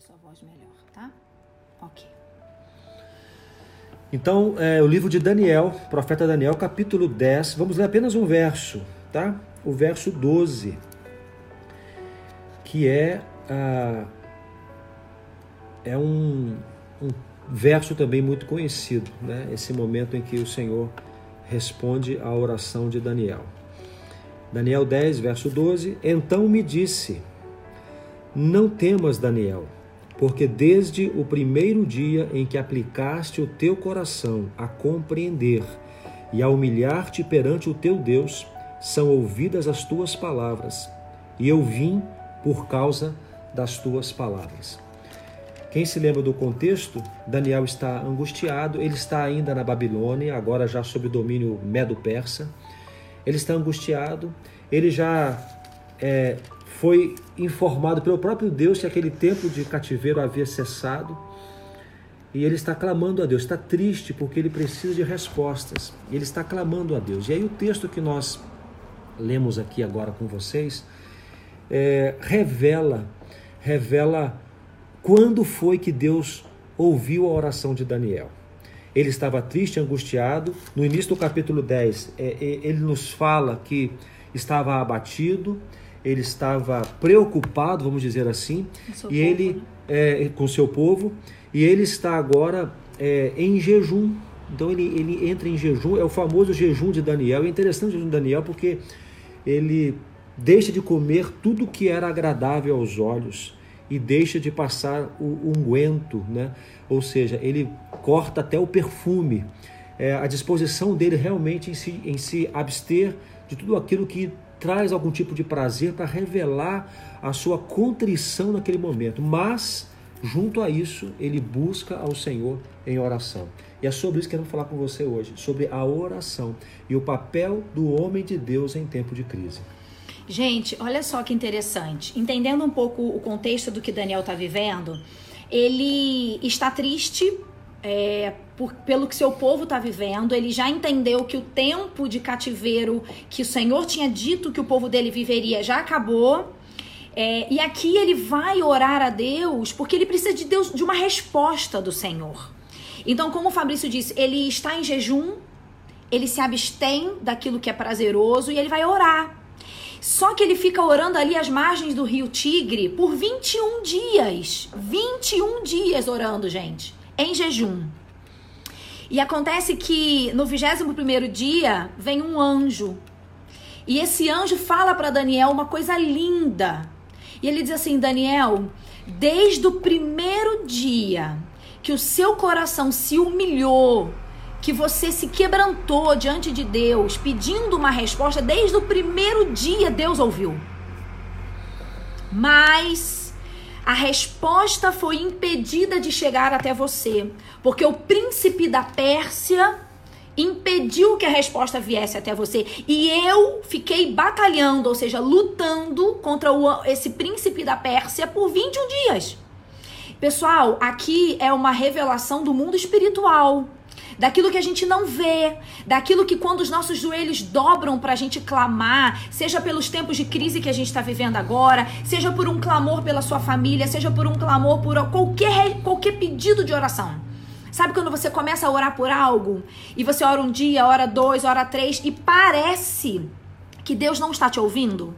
ouvir sua voz melhor, tá? Ok. Então, é, o livro de Daniel, profeta Daniel, capítulo 10. Vamos ler apenas um verso, tá? O verso 12, que é, ah, é um, um verso também muito conhecido, né? Esse momento em que o Senhor responde à oração de Daniel. Daniel 10, verso 12: Então me disse: Não temas, Daniel, porque desde o primeiro dia em que aplicaste o teu coração a compreender e a humilhar-te perante o teu Deus, são ouvidas as tuas palavras, e eu vim por causa das tuas palavras. Quem se lembra do contexto, Daniel está angustiado, ele está ainda na Babilônia, agora já sob o domínio medo-persa. Ele está angustiado, ele já é, foi informado pelo próprio Deus que aquele tempo de cativeiro havia cessado. E ele está clamando a Deus, está triste porque ele precisa de respostas. Ele está clamando a Deus. E aí o texto que nós lemos aqui agora com vocês é, revela, revela quando foi que Deus ouviu a oração de Daniel? Ele estava triste, angustiado. No início do capítulo 10, é, é, ele nos fala que estava abatido, ele estava preocupado, vamos dizer assim, e povo, ele né? é, com seu povo, e ele está agora é, em jejum. Então ele, ele entra em jejum, é o famoso jejum de Daniel. É interessante o jejum de Daniel porque ele deixa de comer tudo que era agradável aos olhos e deixa de passar o unguento, né? ou seja, ele corta até o perfume. É, a disposição dele realmente em se, em se abster de tudo aquilo que traz algum tipo de prazer para revelar a sua contrição naquele momento. Mas, junto a isso, ele busca ao Senhor em oração. E é sobre isso que eu quero falar com você hoje, sobre a oração e o papel do homem de Deus em tempo de crise. Gente, olha só que interessante. Entendendo um pouco o contexto do que Daniel está vivendo, ele está triste é, por, pelo que seu povo está vivendo. Ele já entendeu que o tempo de cativeiro que o Senhor tinha dito que o povo dele viveria já acabou. É, e aqui ele vai orar a Deus porque ele precisa de Deus de uma resposta do Senhor. Então, como o Fabrício disse, ele está em jejum, ele se abstém daquilo que é prazeroso e ele vai orar. Só que ele fica orando ali às margens do rio Tigre por 21 dias. 21 dias orando, gente, em jejum. E acontece que no 21 dia vem um anjo. E esse anjo fala para Daniel uma coisa linda. E ele diz assim: Daniel, desde o primeiro dia que o seu coração se humilhou que você se quebrantou diante de Deus, pedindo uma resposta, desde o primeiro dia Deus ouviu. Mas a resposta foi impedida de chegar até você, porque o príncipe da Pérsia impediu que a resposta viesse até você. E eu fiquei batalhando, ou seja, lutando contra o, esse príncipe da Pérsia por 21 dias. Pessoal, aqui é uma revelação do mundo espiritual daquilo que a gente não vê, daquilo que quando os nossos joelhos dobram para a gente clamar, seja pelos tempos de crise que a gente está vivendo agora, seja por um clamor pela sua família, seja por um clamor por qualquer, qualquer pedido de oração. Sabe quando você começa a orar por algo e você ora um dia, ora dois, ora três e parece que Deus não está te ouvindo?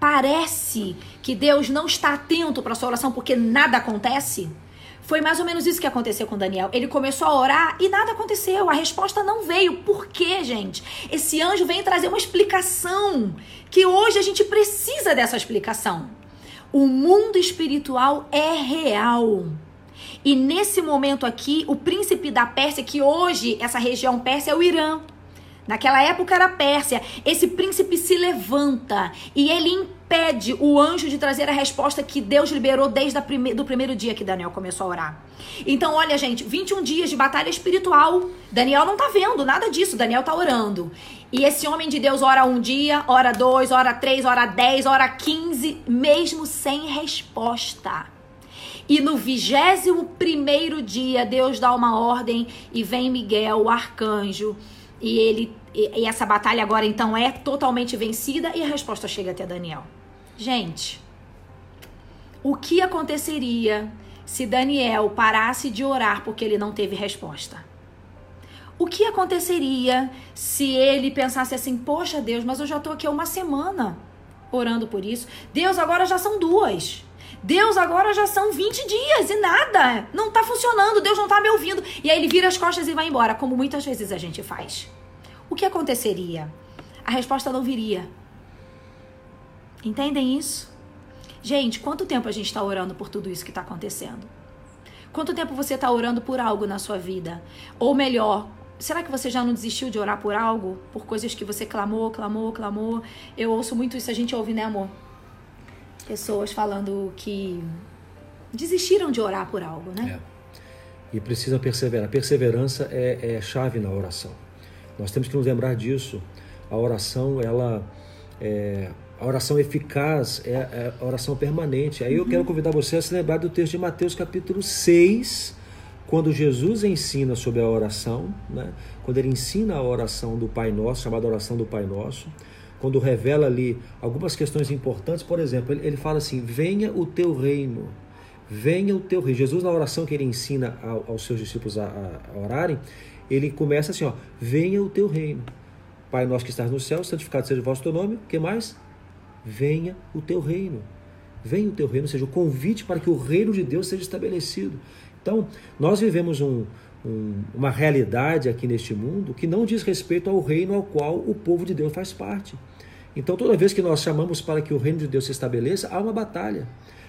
Parece que Deus não está atento para sua oração porque nada acontece? Foi mais ou menos isso que aconteceu com Daniel. Ele começou a orar e nada aconteceu. A resposta não veio. Por quê, gente? Esse anjo vem trazer uma explicação que hoje a gente precisa dessa explicação. O mundo espiritual é real. E nesse momento aqui, o príncipe da Pérsia, que hoje essa região Pérsia é o Irã. Naquela época era Pérsia. Esse príncipe se levanta e ele impede o anjo de trazer a resposta que Deus liberou desde o prime do primeiro dia que Daniel começou a orar. Então, olha, gente, 21 dias de batalha espiritual. Daniel não tá vendo nada disso, Daniel tá orando. E esse homem de Deus ora um dia, ora dois, ora três, ora dez, ora quinze, mesmo sem resposta. E no vigésimo primeiro dia, Deus dá uma ordem e vem Miguel, o arcanjo, e ele e essa batalha agora então é totalmente vencida e a resposta chega até Daniel. Gente, O que aconteceria se Daniel parasse de orar porque ele não teve resposta? O que aconteceria se ele pensasse assim: Poxa, Deus, mas eu já estou aqui há uma semana orando por isso. Deus, agora já são duas. Deus, agora já são 20 dias e nada. Não está funcionando. Deus não está me ouvindo. E aí ele vira as costas e vai embora, como muitas vezes a gente faz. O que aconteceria? A resposta não viria. Entendem isso? Gente, quanto tempo a gente está orando por tudo isso que está acontecendo? Quanto tempo você está orando por algo na sua vida? Ou melhor, será que você já não desistiu de orar por algo? Por coisas que você clamou, clamou, clamou? Eu ouço muito isso, a gente ouve, né, amor? Pessoas falando que desistiram de orar por algo, né? É. E precisa perseverar. Perseverança é, é chave na oração. Nós temos que nos lembrar disso. A oração, ela é, a oração eficaz é, é a oração permanente. Aí eu quero convidar você a se lembrar do texto de Mateus capítulo 6, quando Jesus ensina sobre a oração, né? quando ele ensina a oração do Pai Nosso, chamada oração do Pai Nosso, quando revela ali algumas questões importantes, por exemplo, ele, fala assim: venha o teu reino, venha o teu reino. Jesus, na oração que ele ensina aos seus discípulos a, orarem, ele começa assim: ó, venha o teu reino. Pai nosso que estás no céu, santificado seja o vosso teu nome. Que mais? Venha o teu reino. Venha o teu reino, ou seja, o convite para que o reino de Deus seja estabelecido. Então, nós vivemos um, um, uma realidade aqui neste mundo que não diz respeito ao reino ao qual o povo de Deus faz parte. Então, toda vez que nós chamamos para que o reino de Deus se estabeleça, há uma batalha.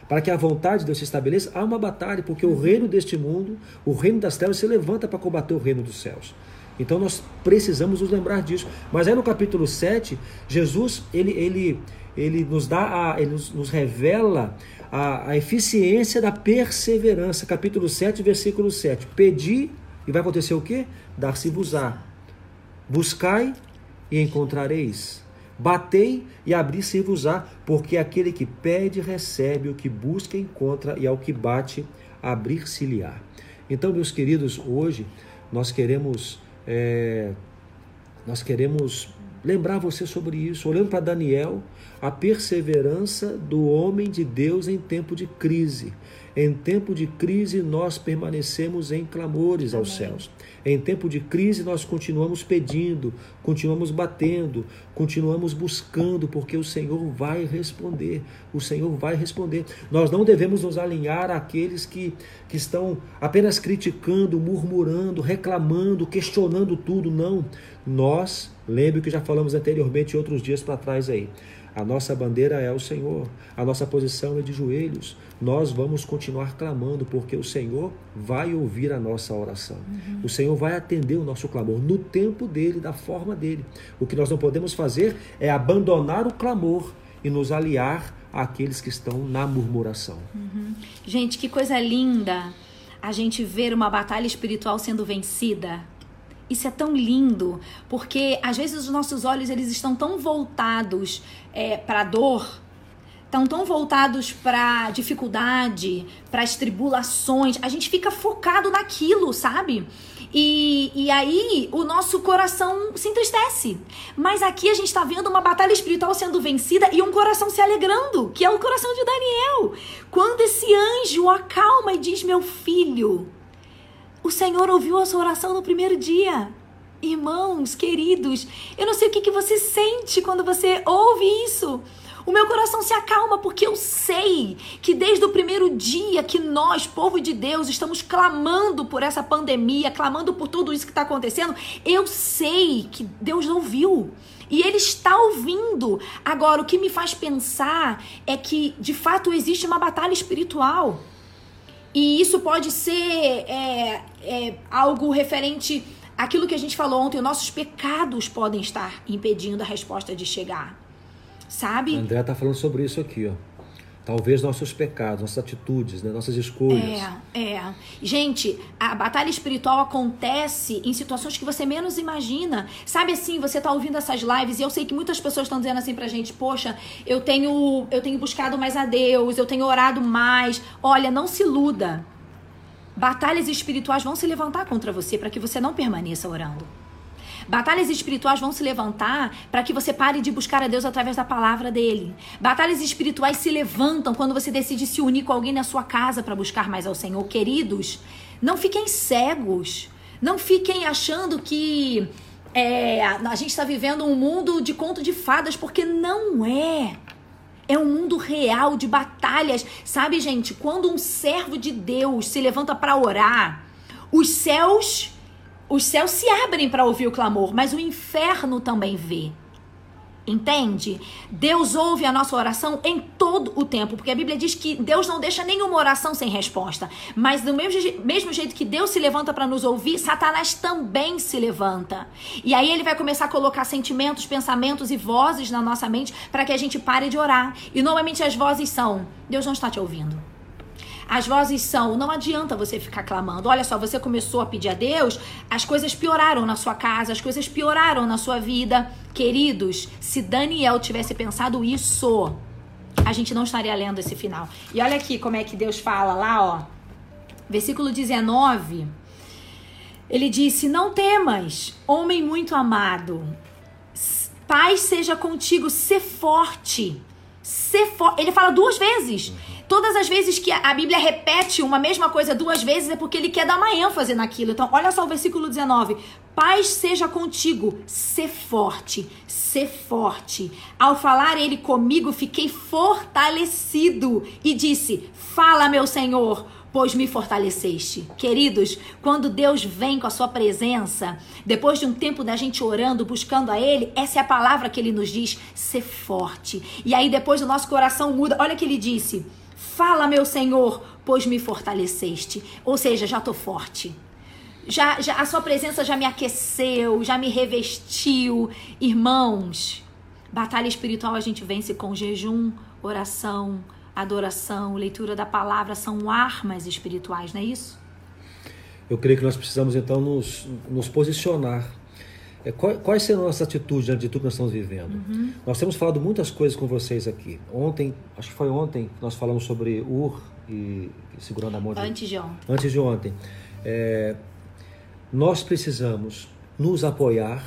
Para que a vontade de Deus se estabeleça, há uma batalha, porque o reino deste mundo, o reino das trevas, se levanta para combater o reino dos céus. Então nós precisamos nos lembrar disso. Mas aí no capítulo 7, Jesus, ele, ele, ele nos dá, a, ele nos, nos revela a, a, eficiência da perseverança. Capítulo 7, versículo 7. Pedi e vai acontecer o quê? Dar-se-vos-á. Buscai e encontrareis. Batei e abri-se-vos-á, porque aquele que pede recebe, o que busca encontra, e ao que bate abrir-se-lhe-á. Então, meus queridos, hoje nós queremos é, nós queremos lembrar você sobre isso, olhando para Daniel, a perseverança do homem de Deus em tempo de crise. Em tempo de crise, nós permanecemos em clamores aos céus. Em tempo de crise, nós continuamos pedindo, continuamos batendo, continuamos buscando, porque o Senhor vai responder. O Senhor vai responder. Nós não devemos nos alinhar àqueles que, que estão apenas criticando, murmurando, reclamando, questionando tudo. Não. Nós, lembre o que já falamos anteriormente, outros dias para trás aí. A nossa bandeira é o Senhor, a nossa posição é de joelhos. Nós vamos continuar clamando, porque o Senhor vai ouvir a nossa oração. Uhum. O Senhor vai atender o nosso clamor no tempo dele, da forma dele. O que nós não podemos fazer é abandonar o clamor e nos aliar àqueles que estão na murmuração. Uhum. Gente, que coisa linda a gente ver uma batalha espiritual sendo vencida isso é tão lindo, porque às vezes os nossos olhos eles estão tão voltados é, para a dor, estão tão voltados para dificuldade, para as tribulações. A gente fica focado naquilo, sabe? E, e aí o nosso coração se entristece. Mas aqui a gente está vendo uma batalha espiritual sendo vencida e um coração se alegrando, que é o coração de Daniel. Quando esse anjo acalma e diz: Meu filho, o Senhor ouviu a sua oração no primeiro dia. Irmãos, queridos, eu não sei o que, que você sente quando você ouve isso. O meu coração se acalma porque eu sei que desde o primeiro dia que nós, povo de Deus, estamos clamando por essa pandemia, clamando por tudo isso que está acontecendo, eu sei que Deus ouviu. E Ele está ouvindo. Agora, o que me faz pensar é que, de fato, existe uma batalha espiritual. E isso pode ser é, é, algo referente àquilo que a gente falou ontem. Nossos pecados podem estar impedindo a resposta de chegar. Sabe? André está falando sobre isso aqui, ó. Talvez nossos pecados, nossas atitudes, né? nossas escolhas. É, é. Gente, a batalha espiritual acontece em situações que você menos imagina. Sabe assim, você tá ouvindo essas lives e eu sei que muitas pessoas estão dizendo assim pra gente, poxa, eu tenho, eu tenho buscado mais a Deus, eu tenho orado mais. Olha, não se iluda. Batalhas espirituais vão se levantar contra você para que você não permaneça orando. Batalhas espirituais vão se levantar para que você pare de buscar a Deus através da palavra dele. Batalhas espirituais se levantam quando você decide se unir com alguém na sua casa para buscar mais ao Senhor. Queridos, não fiquem cegos. Não fiquem achando que é, a gente está vivendo um mundo de conto de fadas, porque não é. É um mundo real de batalhas. Sabe, gente, quando um servo de Deus se levanta para orar, os céus os céus se abrem para ouvir o clamor, mas o inferno também vê. Entende? Deus ouve a nossa oração em todo o tempo, porque a Bíblia diz que Deus não deixa nenhuma oração sem resposta. Mas do mesmo, mesmo jeito que Deus se levanta para nos ouvir, Satanás também se levanta. E aí ele vai começar a colocar sentimentos, pensamentos e vozes na nossa mente para que a gente pare de orar. E normalmente as vozes são: Deus não está te ouvindo. As vozes são: não adianta você ficar clamando. Olha só, você começou a pedir a Deus, as coisas pioraram na sua casa, as coisas pioraram na sua vida. Queridos, se Daniel tivesse pensado isso, a gente não estaria lendo esse final. E olha aqui como é que Deus fala lá, ó. Versículo 19. Ele disse: Não temas, homem muito amado. Paz seja contigo, ser forte. Ser forte. Ele fala duas vezes. Todas as vezes que a Bíblia repete uma mesma coisa duas vezes é porque ele quer dar uma ênfase naquilo. Então, olha só o versículo 19. Paz seja contigo, ser forte, ser forte. Ao falar ele comigo, fiquei fortalecido e disse: Fala, meu Senhor, pois me fortaleceste. Queridos, quando Deus vem com a sua presença, depois de um tempo da gente orando, buscando a Ele, essa é a palavra que Ele nos diz: ser forte. E aí depois o nosso coração muda. Olha o que Ele disse. Fala, meu Senhor, pois me fortaleceste. Ou seja, já estou forte. Já, já, a sua presença já me aqueceu, já me revestiu. Irmãos, batalha espiritual a gente vence com jejum, oração, adoração, leitura da palavra, são armas espirituais, não é isso? Eu creio que nós precisamos então nos, nos posicionar quais serão as atitudes diante de tudo que nós estamos vivendo? Uhum. Nós temos falado muitas coisas com vocês aqui. Ontem, acho que foi ontem, nós falamos sobre Ur e, segurando a mão de... Antes de ontem. Antes de ontem. É, nós precisamos nos apoiar,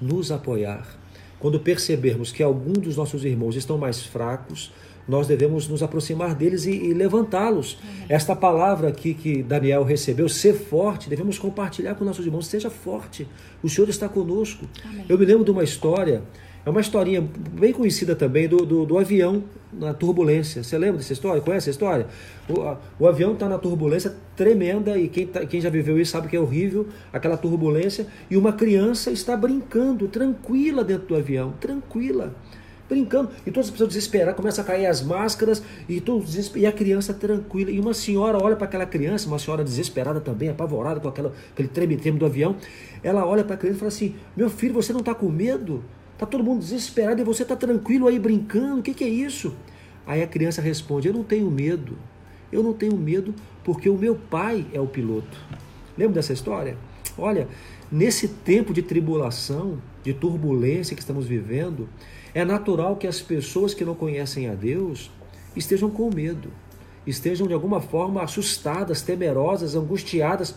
nos apoiar, quando percebermos que algum dos nossos irmãos estão mais fracos, nós devemos nos aproximar deles e, e levantá-los. Esta palavra aqui que Daniel recebeu, ser forte, devemos compartilhar com nossos irmãos. Seja forte, o Senhor está conosco. Amém. Eu me lembro de uma história, é uma historinha bem conhecida também do, do, do avião na turbulência. Você lembra dessa história? Conhece essa história? O, a, o avião está na turbulência tremenda e quem, tá, quem já viveu isso sabe que é horrível aquela turbulência e uma criança está brincando tranquila dentro do avião, tranquila brincando. E todas as pessoas desesperadas, começam a cair as máscaras e, todos, e a criança tranquila. E uma senhora olha para aquela criança, uma senhora desesperada também, apavorada com aquela, aquele treme-treme do avião. Ela olha para a criança e fala assim: Meu filho, você não está com medo? Está todo mundo desesperado e você está tranquilo aí brincando, o que, que é isso? Aí a criança responde: Eu não tenho medo. Eu não tenho medo porque o meu pai é o piloto. Lembra dessa história? Olha, nesse tempo de tribulação, de turbulência que estamos vivendo, é natural que as pessoas que não conhecem a Deus estejam com medo, estejam de alguma forma assustadas, temerosas, angustiadas.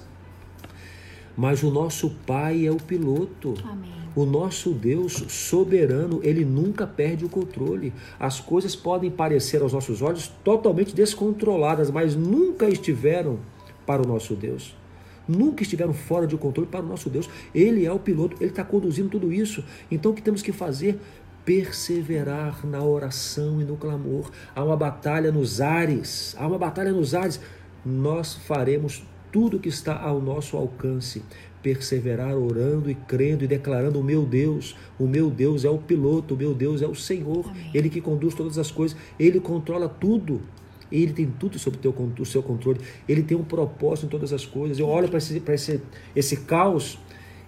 Mas o nosso Pai é o piloto. Amém. O nosso Deus soberano, ele nunca perde o controle. As coisas podem parecer aos nossos olhos totalmente descontroladas, mas nunca estiveram para o nosso Deus. Nunca estiveram fora de controle para o nosso Deus. Ele é o piloto, ele está conduzindo tudo isso. Então o que temos que fazer? Perseverar na oração e no clamor. Há uma batalha nos ares, há uma batalha nos ares. Nós faremos tudo que está ao nosso alcance. Perseverar orando e crendo e declarando: o meu Deus, o meu Deus é o piloto, o meu Deus é o Senhor, Amém. Ele que conduz todas as coisas, Ele controla tudo. Ele tem tudo sob o, teu, o seu controle. Ele tem um propósito em todas as coisas. Eu olho para esse, esse, esse caos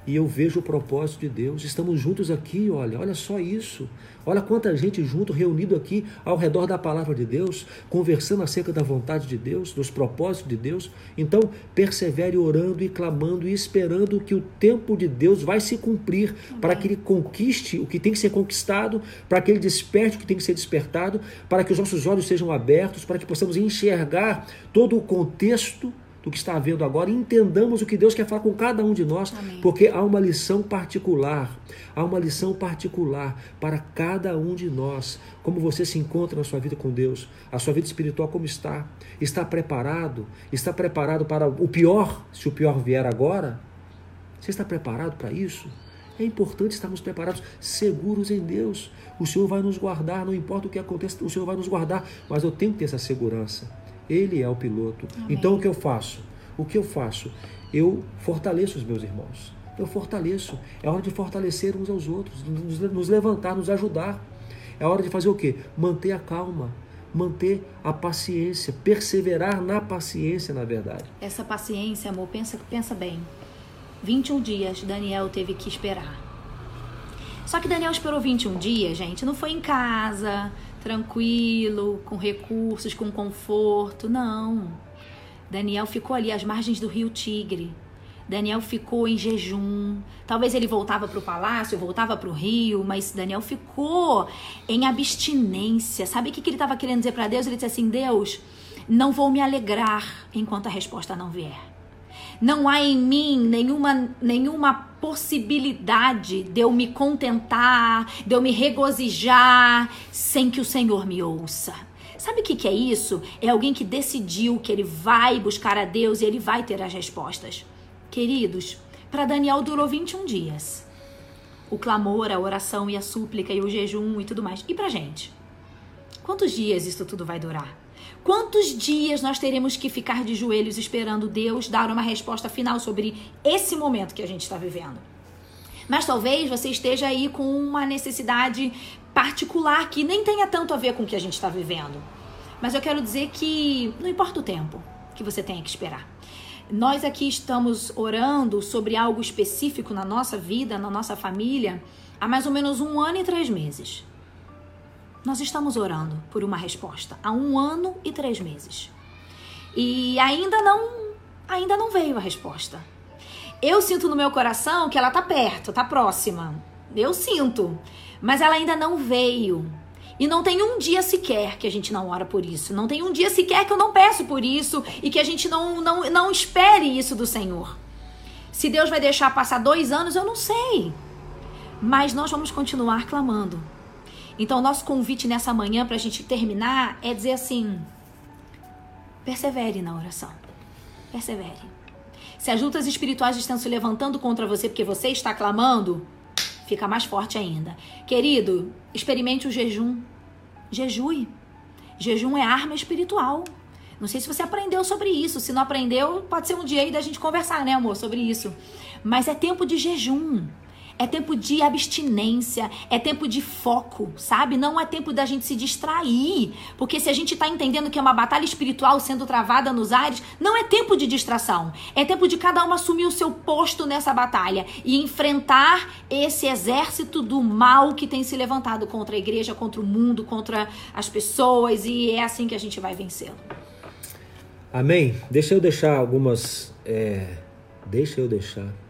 e eu vejo o propósito de Deus. Estamos juntos aqui, olha, olha só isso. Olha quanta gente junto, reunido aqui ao redor da palavra de Deus, conversando acerca da vontade de Deus, dos propósitos de Deus. Então, persevere orando e clamando e esperando que o tempo de Deus vai se cumprir para que ele conquiste o que tem que ser conquistado, para que ele desperte o que tem que ser despertado, para que os nossos olhos sejam abertos, para que possamos enxergar todo o contexto do que está havendo agora e entendamos o que Deus quer falar com cada um de nós, Amém. porque há uma lição particular, há uma lição particular para cada um de nós. Como você se encontra na sua vida com Deus, a sua vida espiritual como está? Está preparado? Está preparado para o pior, se o pior vier agora? Você está preparado para isso? É importante estarmos preparados, seguros em Deus. O Senhor vai nos guardar, não importa o que aconteça, o Senhor vai nos guardar, mas eu tenho que ter essa segurança. Ele é o piloto. Amém. Então o que eu faço? O que eu faço? Eu fortaleço os meus irmãos. Eu fortaleço. É hora de fortalecer uns aos outros, nos, levantar, nos ajudar. É hora de fazer o quê? Manter a calma, manter a paciência, perseverar na paciência, na verdade. Essa paciência, amor, pensa, pensa bem. 21 dias Daniel teve que esperar. Só que Daniel esperou 21 dias, gente. Não foi em casa, tranquilo, com recursos, com conforto. Não. Daniel ficou ali às margens do rio Tigre. Daniel ficou em jejum. Talvez ele voltava para o palácio, voltava para o rio, mas Daniel ficou em abstinência. Sabe o que, que ele estava querendo dizer para Deus? Ele disse assim: Deus, não vou me alegrar enquanto a resposta não vier. Não há em mim nenhuma, nenhuma possibilidade de eu me contentar, de eu me regozijar sem que o Senhor me ouça. Sabe o que, que é isso? É alguém que decidiu que ele vai buscar a Deus e ele vai ter as respostas. Queridos, para Daniel durou 21 dias. O clamor, a oração e a súplica e o jejum e tudo mais. E pra gente? Quantos dias isso tudo vai durar? Quantos dias nós teremos que ficar de joelhos esperando Deus dar uma resposta final sobre esse momento que a gente está vivendo? Mas talvez você esteja aí com uma necessidade particular que nem tenha tanto a ver com o que a gente está vivendo. Mas eu quero dizer que não importa o tempo que você tenha que esperar. Nós aqui estamos orando sobre algo específico na nossa vida, na nossa família, há mais ou menos um ano e três meses. Nós estamos orando por uma resposta há um ano e três meses. E ainda não, ainda não veio a resposta. Eu sinto no meu coração que ela tá perto, tá próxima. Eu sinto, mas ela ainda não veio. E não tem um dia sequer que a gente não ora por isso. Não tem um dia sequer que eu não peço por isso e que a gente não, não, não espere isso do Senhor. Se Deus vai deixar passar dois anos, eu não sei. Mas nós vamos continuar clamando. Então, nosso convite nessa manhã para a gente terminar é dizer assim: persevere na oração. Persevere. Se as lutas espirituais estão se levantando contra você porque você está clamando, fica mais forte ainda. Querido, experimente o jejum. Jejue. Jejum é arma espiritual. Não sei se você aprendeu sobre isso. Se não aprendeu, pode ser um dia aí da gente conversar, né, amor, sobre isso. Mas é tempo de jejum. É tempo de abstinência, é tempo de foco, sabe? Não é tempo da gente se distrair. Porque se a gente está entendendo que é uma batalha espiritual sendo travada nos ares, não é tempo de distração. É tempo de cada um assumir o seu posto nessa batalha e enfrentar esse exército do mal que tem se levantado contra a igreja, contra o mundo, contra as pessoas. E é assim que a gente vai vencê-lo. Amém? Deixa eu deixar algumas. É, deixa eu deixar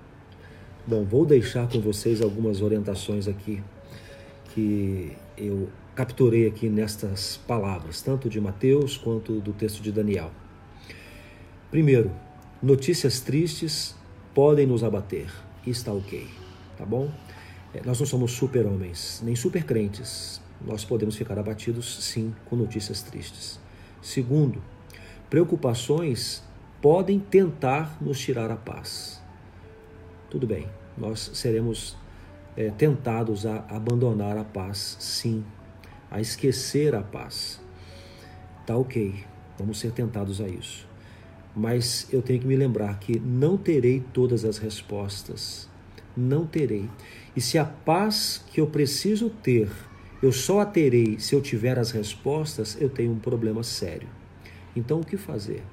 Bom, vou deixar com vocês algumas orientações aqui que eu capturei aqui nestas palavras, tanto de Mateus quanto do texto de Daniel. Primeiro, notícias tristes podem nos abater, está ok, tá bom? É, nós não somos super-homens, nem super-crentes. Nós podemos ficar abatidos, sim, com notícias tristes. Segundo, preocupações podem tentar nos tirar a paz tudo bem, nós seremos é, tentados a abandonar a paz, sim, a esquecer a paz. Tá ok, vamos ser tentados a isso. Mas eu tenho que me lembrar que não terei todas as respostas. Não terei. E se a paz que eu preciso ter, eu só a terei se eu tiver as respostas, eu tenho um problema sério. Então o que fazer?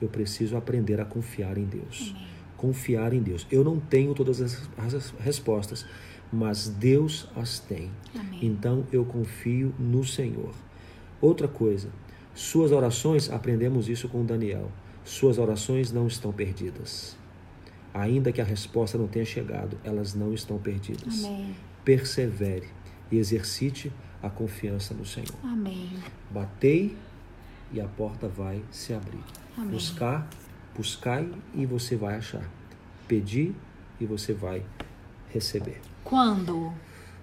Eu preciso aprender a confiar em Deus. Amém confiar em Deus. Eu não tenho todas as respostas, mas Deus as tem. Amém. Então eu confio no Senhor. Outra coisa, suas orações, aprendemos isso com Daniel. Suas orações não estão perdidas. Ainda que a resposta não tenha chegado, elas não estão perdidas. Amém. Persevere e exercite a confiança no Senhor. Amém. Batei e a porta vai se abrir. Amém. Buscar Buscai e você vai achar. Pedir e você vai receber. Quando?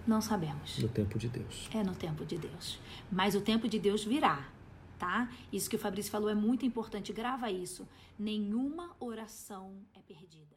Não sabemos. No tempo de Deus. É no tempo de Deus. Mas o tempo de Deus virá, tá? Isso que o Fabrício falou é muito importante. Grava isso. Nenhuma oração é perdida.